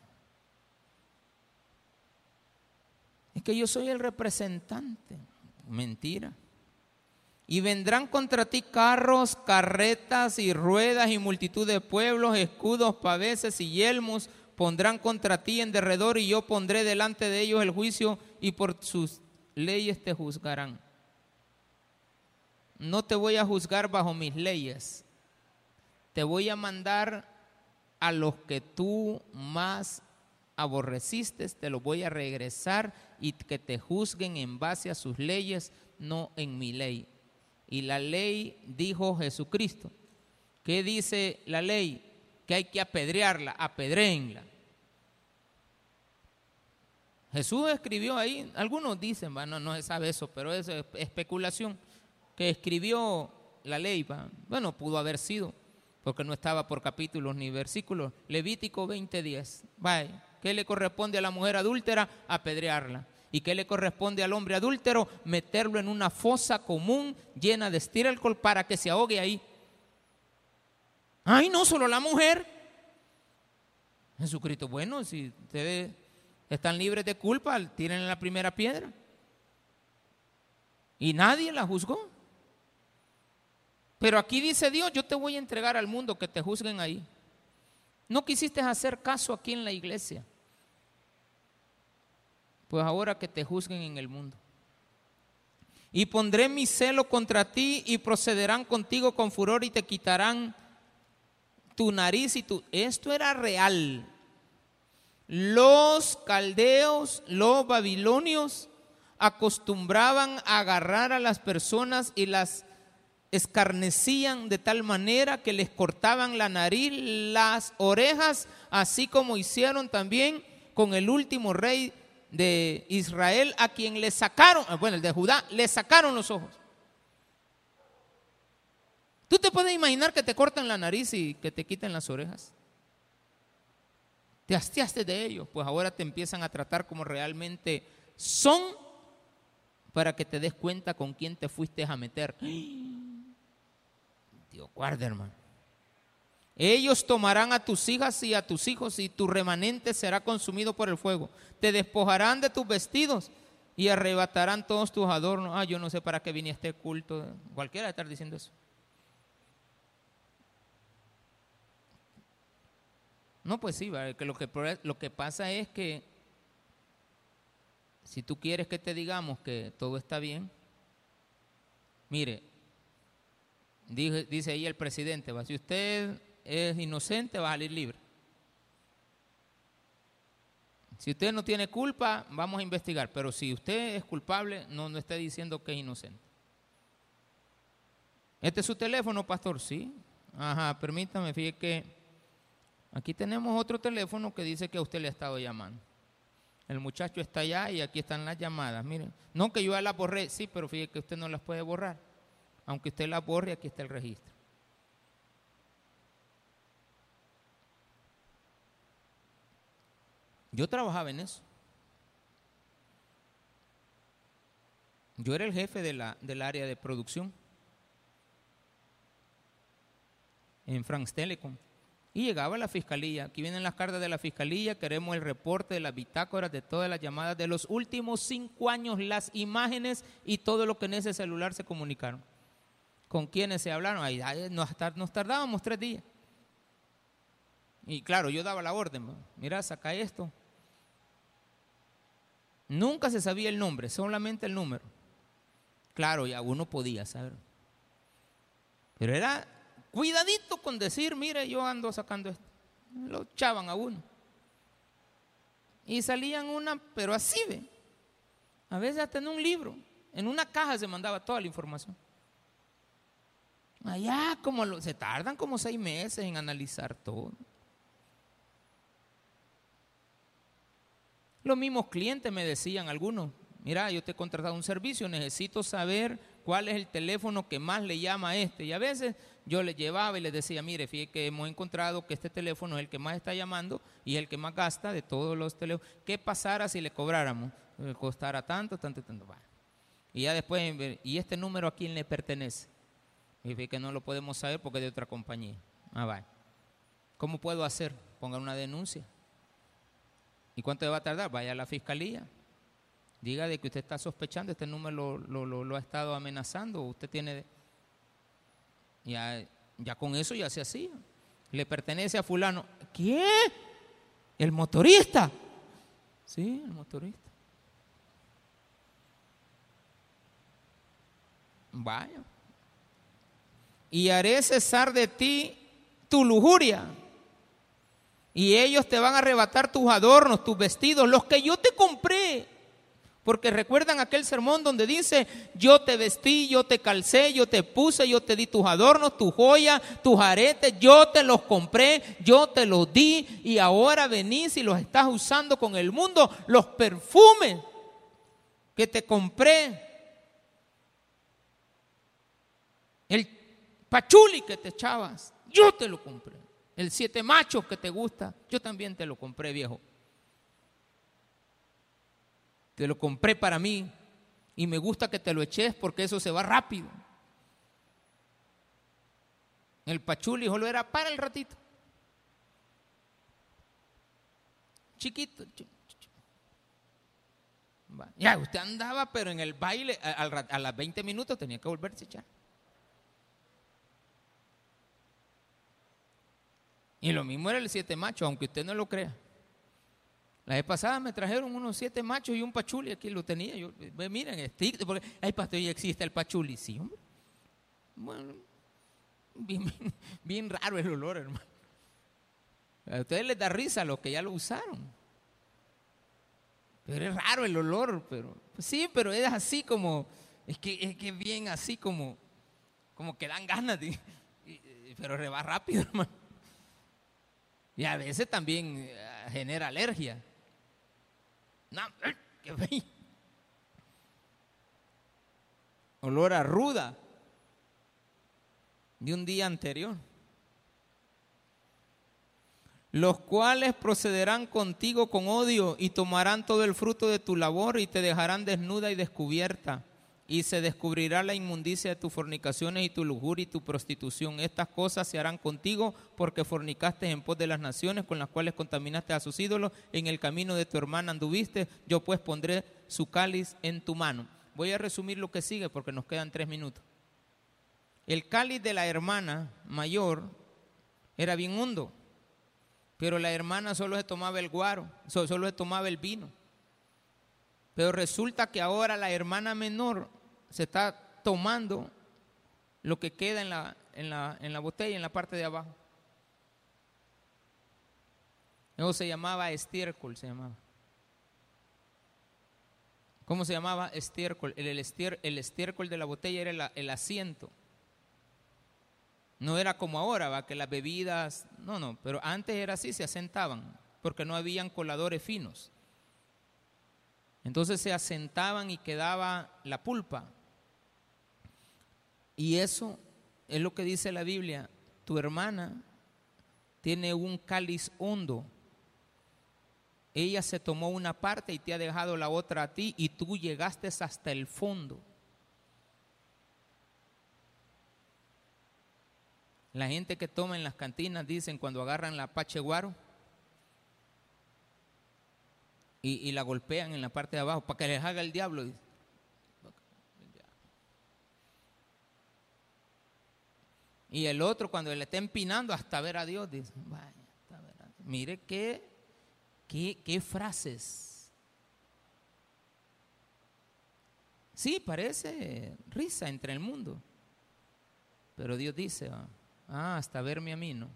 Es que yo soy el representante. Mentira. Y vendrán contra ti carros, carretas y ruedas y multitud de pueblos, escudos, paveses y yelmos pondrán contra ti en derredor y yo pondré delante de ellos el juicio y por sus leyes te juzgarán no te voy a juzgar bajo mis leyes, te voy a mandar a los que tú más aborreciste, te los voy a regresar y que te juzguen en base a sus leyes, no en mi ley. Y la ley dijo Jesucristo. ¿Qué dice la ley? Que hay que apedrearla, apedréenla. Jesús escribió ahí, algunos dicen, bueno, no se sabe eso, pero es especulación que escribió la ley, bueno, pudo haber sido, porque no estaba por capítulos ni versículos. Levítico 20:10. Vaya, ¿qué le corresponde a la mujer adúltera? Apedrearla. ¿Y qué le corresponde al hombre adúltero? Meterlo en una fosa común llena de estiércol para que se ahogue ahí. Ay, no, solo la mujer. Jesucristo, bueno, si ustedes están libres de culpa, tiren la primera piedra. Y nadie la juzgó. Pero aquí dice Dios, yo te voy a entregar al mundo que te juzguen ahí. No quisiste hacer caso aquí en la iglesia. Pues ahora que te juzguen en el mundo. Y pondré mi celo contra ti y procederán contigo con furor y te quitarán tu nariz y tu... Esto era real. Los caldeos, los babilonios acostumbraban a agarrar a las personas y las escarnecían de tal manera que les cortaban la nariz, las orejas, así como hicieron también con el último rey de Israel, a quien le sacaron, ah, bueno, el de Judá, le sacaron los ojos. ¿Tú te puedes imaginar que te cortan la nariz y que te quiten las orejas? Te hastiaste de ellos, pues ahora te empiezan a tratar como realmente son, para que te des cuenta con quién te fuiste a meter. Dios guarda, hermano. Ellos tomarán a tus hijas y a tus hijos y tu remanente será consumido por el fuego. Te despojarán de tus vestidos y arrebatarán todos tus adornos. Ah, yo no sé para qué vine a este culto. Cualquiera estar diciendo eso. No, pues sí, que lo, que lo que pasa es que si tú quieres que te digamos que todo está bien, mire, dice, ahí el presidente, si usted es inocente va a salir libre. Si usted no tiene culpa, vamos a investigar, pero si usted es culpable, no, no esté diciendo que es inocente. ¿Este es su teléfono, pastor? Sí. Ajá, permítame, fíjese que Aquí tenemos otro teléfono que dice que a usted le ha estado llamando. El muchacho está allá y aquí están las llamadas. Miren, no que yo ya las borré, sí, pero fíjese que usted no las puede borrar. Aunque usted las borre, aquí está el registro. Yo trabajaba en eso. Yo era el jefe de la, del área de producción en France Telecom. Y llegaba la fiscalía. Aquí vienen las cartas de la fiscalía. Queremos el reporte de las bitácoras de todas las llamadas de los últimos cinco años, las imágenes y todo lo que en ese celular se comunicaron. ¿Con quiénes se hablaron? Ahí, nos, tardábamos tres días. Y claro, yo daba la orden. Mira, saca esto. Nunca se sabía el nombre, solamente el número. Claro, ya uno podía saber. Pero era Cuidadito con decir, mire, yo ando sacando esto. Lo echaban a uno. Y salían una, pero así ve. A veces hasta en un libro, en una caja se mandaba toda la información. Allá como se tardan como seis meses en analizar todo. Los mismos clientes me decían algunos, mira, yo te he contratado un servicio, necesito saber cuál es el teléfono que más le llama a este. Y a veces yo le llevaba y les decía, mire, fíjate que hemos encontrado que este teléfono es el que más está llamando y el que más gasta de todos los teléfonos. ¿Qué pasara si le cobráramos? Le costara tanto, tanto, tanto. Y ya después, ¿y este número a quién le pertenece? Y fíjate que no lo podemos saber porque es de otra compañía. Ah, va. ¿Cómo puedo hacer? Pongan una denuncia. ¿Y cuánto va a tardar? Vaya a la fiscalía. Diga de que usted está sospechando, este número lo, lo ha estado amenazando, usted tiene ya, ya con eso ya se hacía. Le pertenece a fulano. ¿Qué? El motorista. Sí, el motorista. Vaya. Y haré cesar de ti tu lujuria. Y ellos te van a arrebatar tus adornos, tus vestidos, los que yo te compré. Porque recuerdan aquel sermón donde dice, yo te vestí, yo te calcé, yo te puse, yo te di tus adornos, tu joya, tus aretes, yo te los compré, yo te los di y ahora venís y los estás usando con el mundo, los perfumes que te compré, el pachuli que te echabas, yo te lo compré, el siete machos que te gusta, yo también te lo compré viejo. Te lo compré para mí y me gusta que te lo eches porque eso se va rápido. El pachuli solo era para el ratito. Chiquito. Ya, usted andaba, pero en el baile, a, a, las 20 minutos tenía que volverse a echar. Y lo mismo era el siete macho, aunque usted no lo crea. La vez pasada me trajeron unos siete machos y un pachuli, aquí lo tenía. Yo, miren, stick, porque, ay, pastor, ya existe el pachuli. Sí, hombre. Bueno, *laughs* bien, raro el olor, hermano. A ustedes les da risa a los que ya lo usaron. Pero es raro el olor, pero pues sí, pero es así como, es que es que bien así como, como que dan ganas, pero va rápido, *laughs* hermano. Y a veces también eh, genera alergia. No, qué Olor a ruda de un día anterior. los cuales procederán contigo con odio y tomarán todo el fruto de tu labor y te dejarán desnuda y descubierta. Y se descubrirá la inmundicia de tus fornicaciones y tu lujuria y tu prostitución. Estas cosas se harán contigo porque fornicaste en pos de las naciones con las cuales contaminaste a sus ídolos. En el camino de tu hermana anduviste. Yo pues pondré su cáliz en tu mano. Voy a resumir lo que sigue porque nos quedan tres minutos. El cáliz de la hermana mayor era bien hondo pero la hermana solo se tomaba el guaro, solo se tomaba el vino. Pero resulta que ahora la hermana menor se está tomando lo que queda en la, en la, en la botella, en la parte de abajo. Eso se llamaba estiércol, se llamaba. ¿Cómo se llamaba? Estiércol. El, el, estiércol de la botella era el asiento. No era como ahora, ¿va? que las bebidas, no, no, pero antes era así, se asentaban, porque no habían coladores finos. Entonces se asentaban y quedaba la pulpa. Y eso es lo que dice la Biblia. Tu hermana tiene un cáliz hondo. Ella se tomó una parte y te ha dejado la otra a ti y tú llegaste hasta el fondo. La gente que toma en las cantinas dicen cuando agarran la pacheguaro y, y la golpean en la parte de abajo para que les haga el diablo. Y el otro cuando le está empinando hasta ver a Dios dice, vaya, mire qué, qué, qué frases. Sí, parece risa entre el mundo. Pero Dios dice, Ah, hasta verme a mí, ¿no?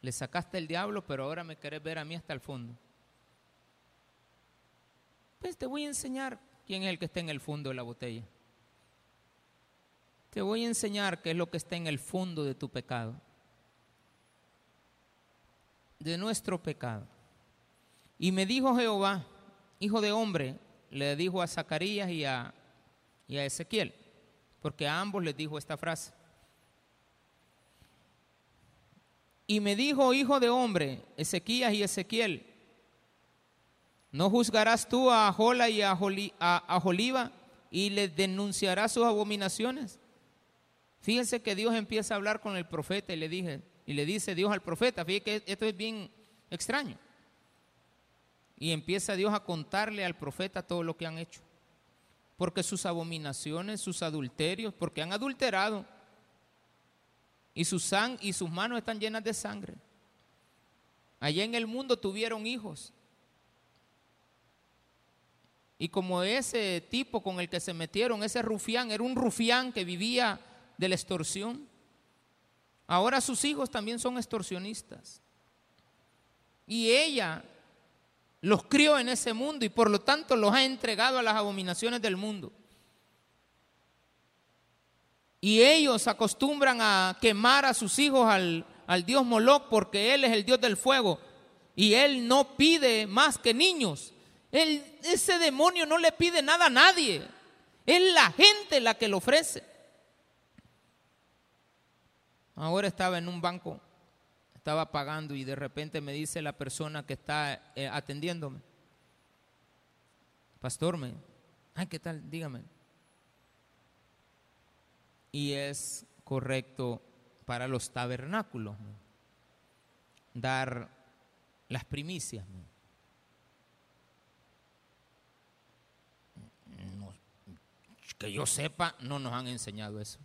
Le sacaste el diablo, pero ahora me querés ver a mí hasta el fondo. Pues te voy a enseñar quién es el que está en el fondo de la botella. Te voy a enseñar qué es lo que está en el fondo de tu pecado. De nuestro pecado. Y me dijo Jehová, hijo de hombre, le dijo a Zacarías y a, y a Ezequiel, porque a ambos les dijo esta frase. Y me dijo, hijo de hombre, Ezequías y Ezequiel, ¿no juzgarás tú a Jola y a, Joliva y le denunciarás sus abominaciones? Fíjense que Dios empieza a hablar con el profeta y le dije, y le dice Dios al profeta, fíjense que esto es bien extraño. Y empieza Dios a contarle al profeta todo lo que han hecho. Porque sus abominaciones, sus adulterios, porque han adulterado y, su y sus manos están llenas de sangre. Allá en el mundo tuvieron hijos. Y como ese tipo con el que se metieron, ese rufián, era un rufián que vivía de la extorsión. Ahora sus hijos también son extorsionistas. Y ella los crió en ese mundo y por lo tanto los ha entregado a las abominaciones del mundo. Y ellos acostumbran a quemar a sus hijos al, dios Moloch porque él es el dios del fuego. Y él no pide más que niños. ese demonio no le pide nada a nadie. Es la gente la que lo ofrece. Ahora estaba en un banco, estaba pagando y de repente me dice la persona que está eh, atendiéndome, pastor, me, ay, ¿qué tal? Dígame y es correcto para los tabernáculos dar las primicias. que yo sepa, no nos han enseñado eso.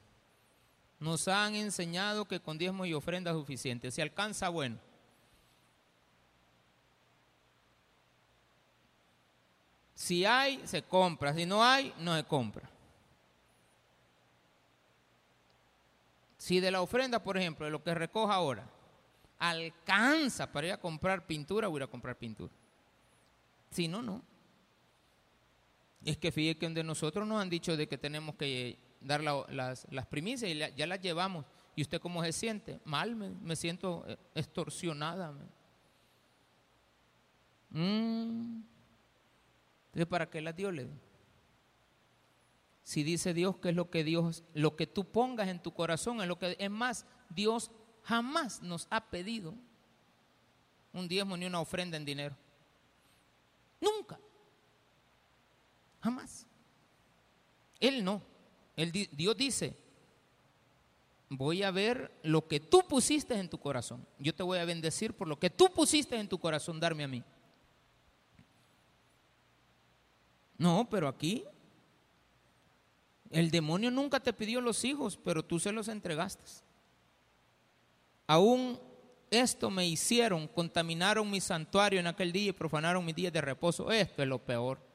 Nos han enseñado que con diezmos y ofrendas suficientes. Si alcanza, bueno. Si hay, se compra. Si no hay, no se compra. Si de la ofrenda, por ejemplo, de lo que recoja ahora, alcanza para ir a comprar pintura, voy a ir a comprar pintura. Si no, no. Es que fíjate que donde nosotros nos han dicho de que tenemos que dar las, primicias y ya las llevamos. ¿Y usted cómo se siente? Mal, me, siento eh, extorsionada. Mm. ¿para qué las dio? Si dice Dios que es lo que Dios, lo que tú pongas en tu corazón, es lo que es más, Dios jamás nos ha pedido un diezmo ni una ofrenda en dinero. Nunca. Jamás. Él no. Dios dice, voy a ver lo que tú pusiste en tu corazón. Yo te voy a bendecir por lo que tú pusiste en tu corazón, darme a mí. No, pero aquí el demonio nunca te pidió los hijos, pero tú se los entregaste. Aún esto me hicieron, contaminaron mi santuario en aquel día y profanaron mis días de reposo. Esto es lo peor.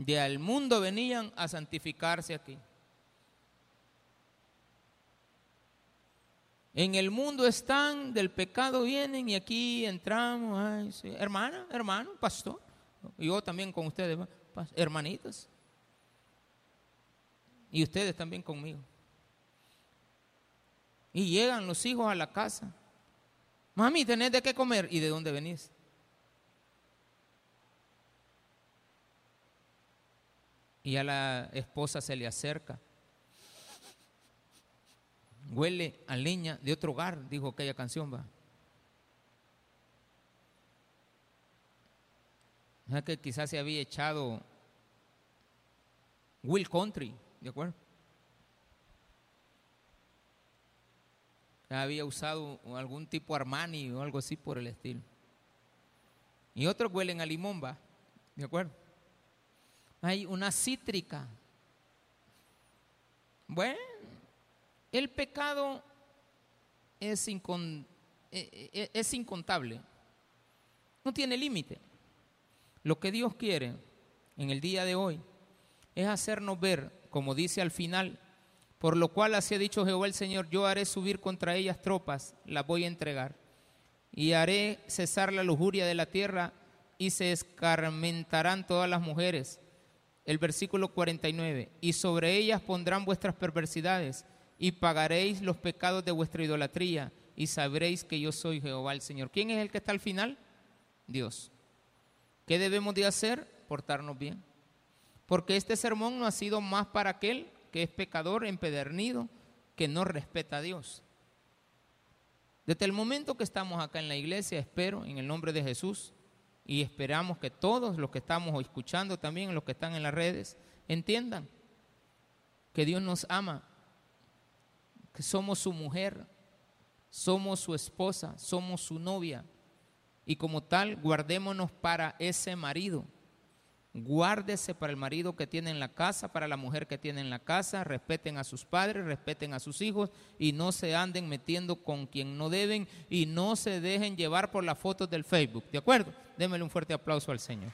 De al mundo venían a santificarse aquí. En el mundo están, del pecado vienen y aquí entramos. Hermana, hermano, pastor. Yo también con ustedes, hermanitas. Y ustedes también conmigo. Y llegan los hijos a la casa. Mami, ¿tenés de qué comer? ¿Y de dónde venís? Y a la esposa se le acerca. Huele a leña de otro hogar, dijo aquella canción, va. que quizás se había echado Will Country, ¿de acuerdo? Había usado algún tipo Armani o algo así por el estilo. Y otros huelen a limón, va, ¿de acuerdo? Hay una cítrica. Bueno, el pecado es, e, e, es incontable, no tiene límite. Lo que Dios quiere en el día de hoy es hacernos ver, como dice al final, por lo cual así ha dicho Jehová el Señor, yo haré subir contra ellas tropas, las voy a entregar, y haré cesar la lujuria de la tierra y se escarmentarán todas las mujeres. El versículo 49, y sobre ellas pondrán vuestras perversidades y pagaréis los pecados de vuestra idolatría y sabréis que yo soy Jehová el Señor. ¿Quién es el que está al final? Dios. ¿Qué debemos de hacer? Portarnos bien. Porque este sermón no ha sido más para aquel que es pecador, empedernido, que no respeta a Dios. Desde el momento que estamos acá en la iglesia, espero en el nombre de Jesús y esperamos que todos los que estamos escuchando también, los que están en las redes, entiendan que Dios nos ama, que somos su mujer, somos su esposa, somos su novia y como tal guardémonos para ese marido. Guárdese para el marido que tiene en la casa, para la mujer que tiene en la casa, respeten a sus padres, respeten a sus hijos y no se anden metiendo con quien no deben y no se dejen llevar por las fotos del Facebook. ¿De acuerdo? Démele un fuerte aplauso al Señor.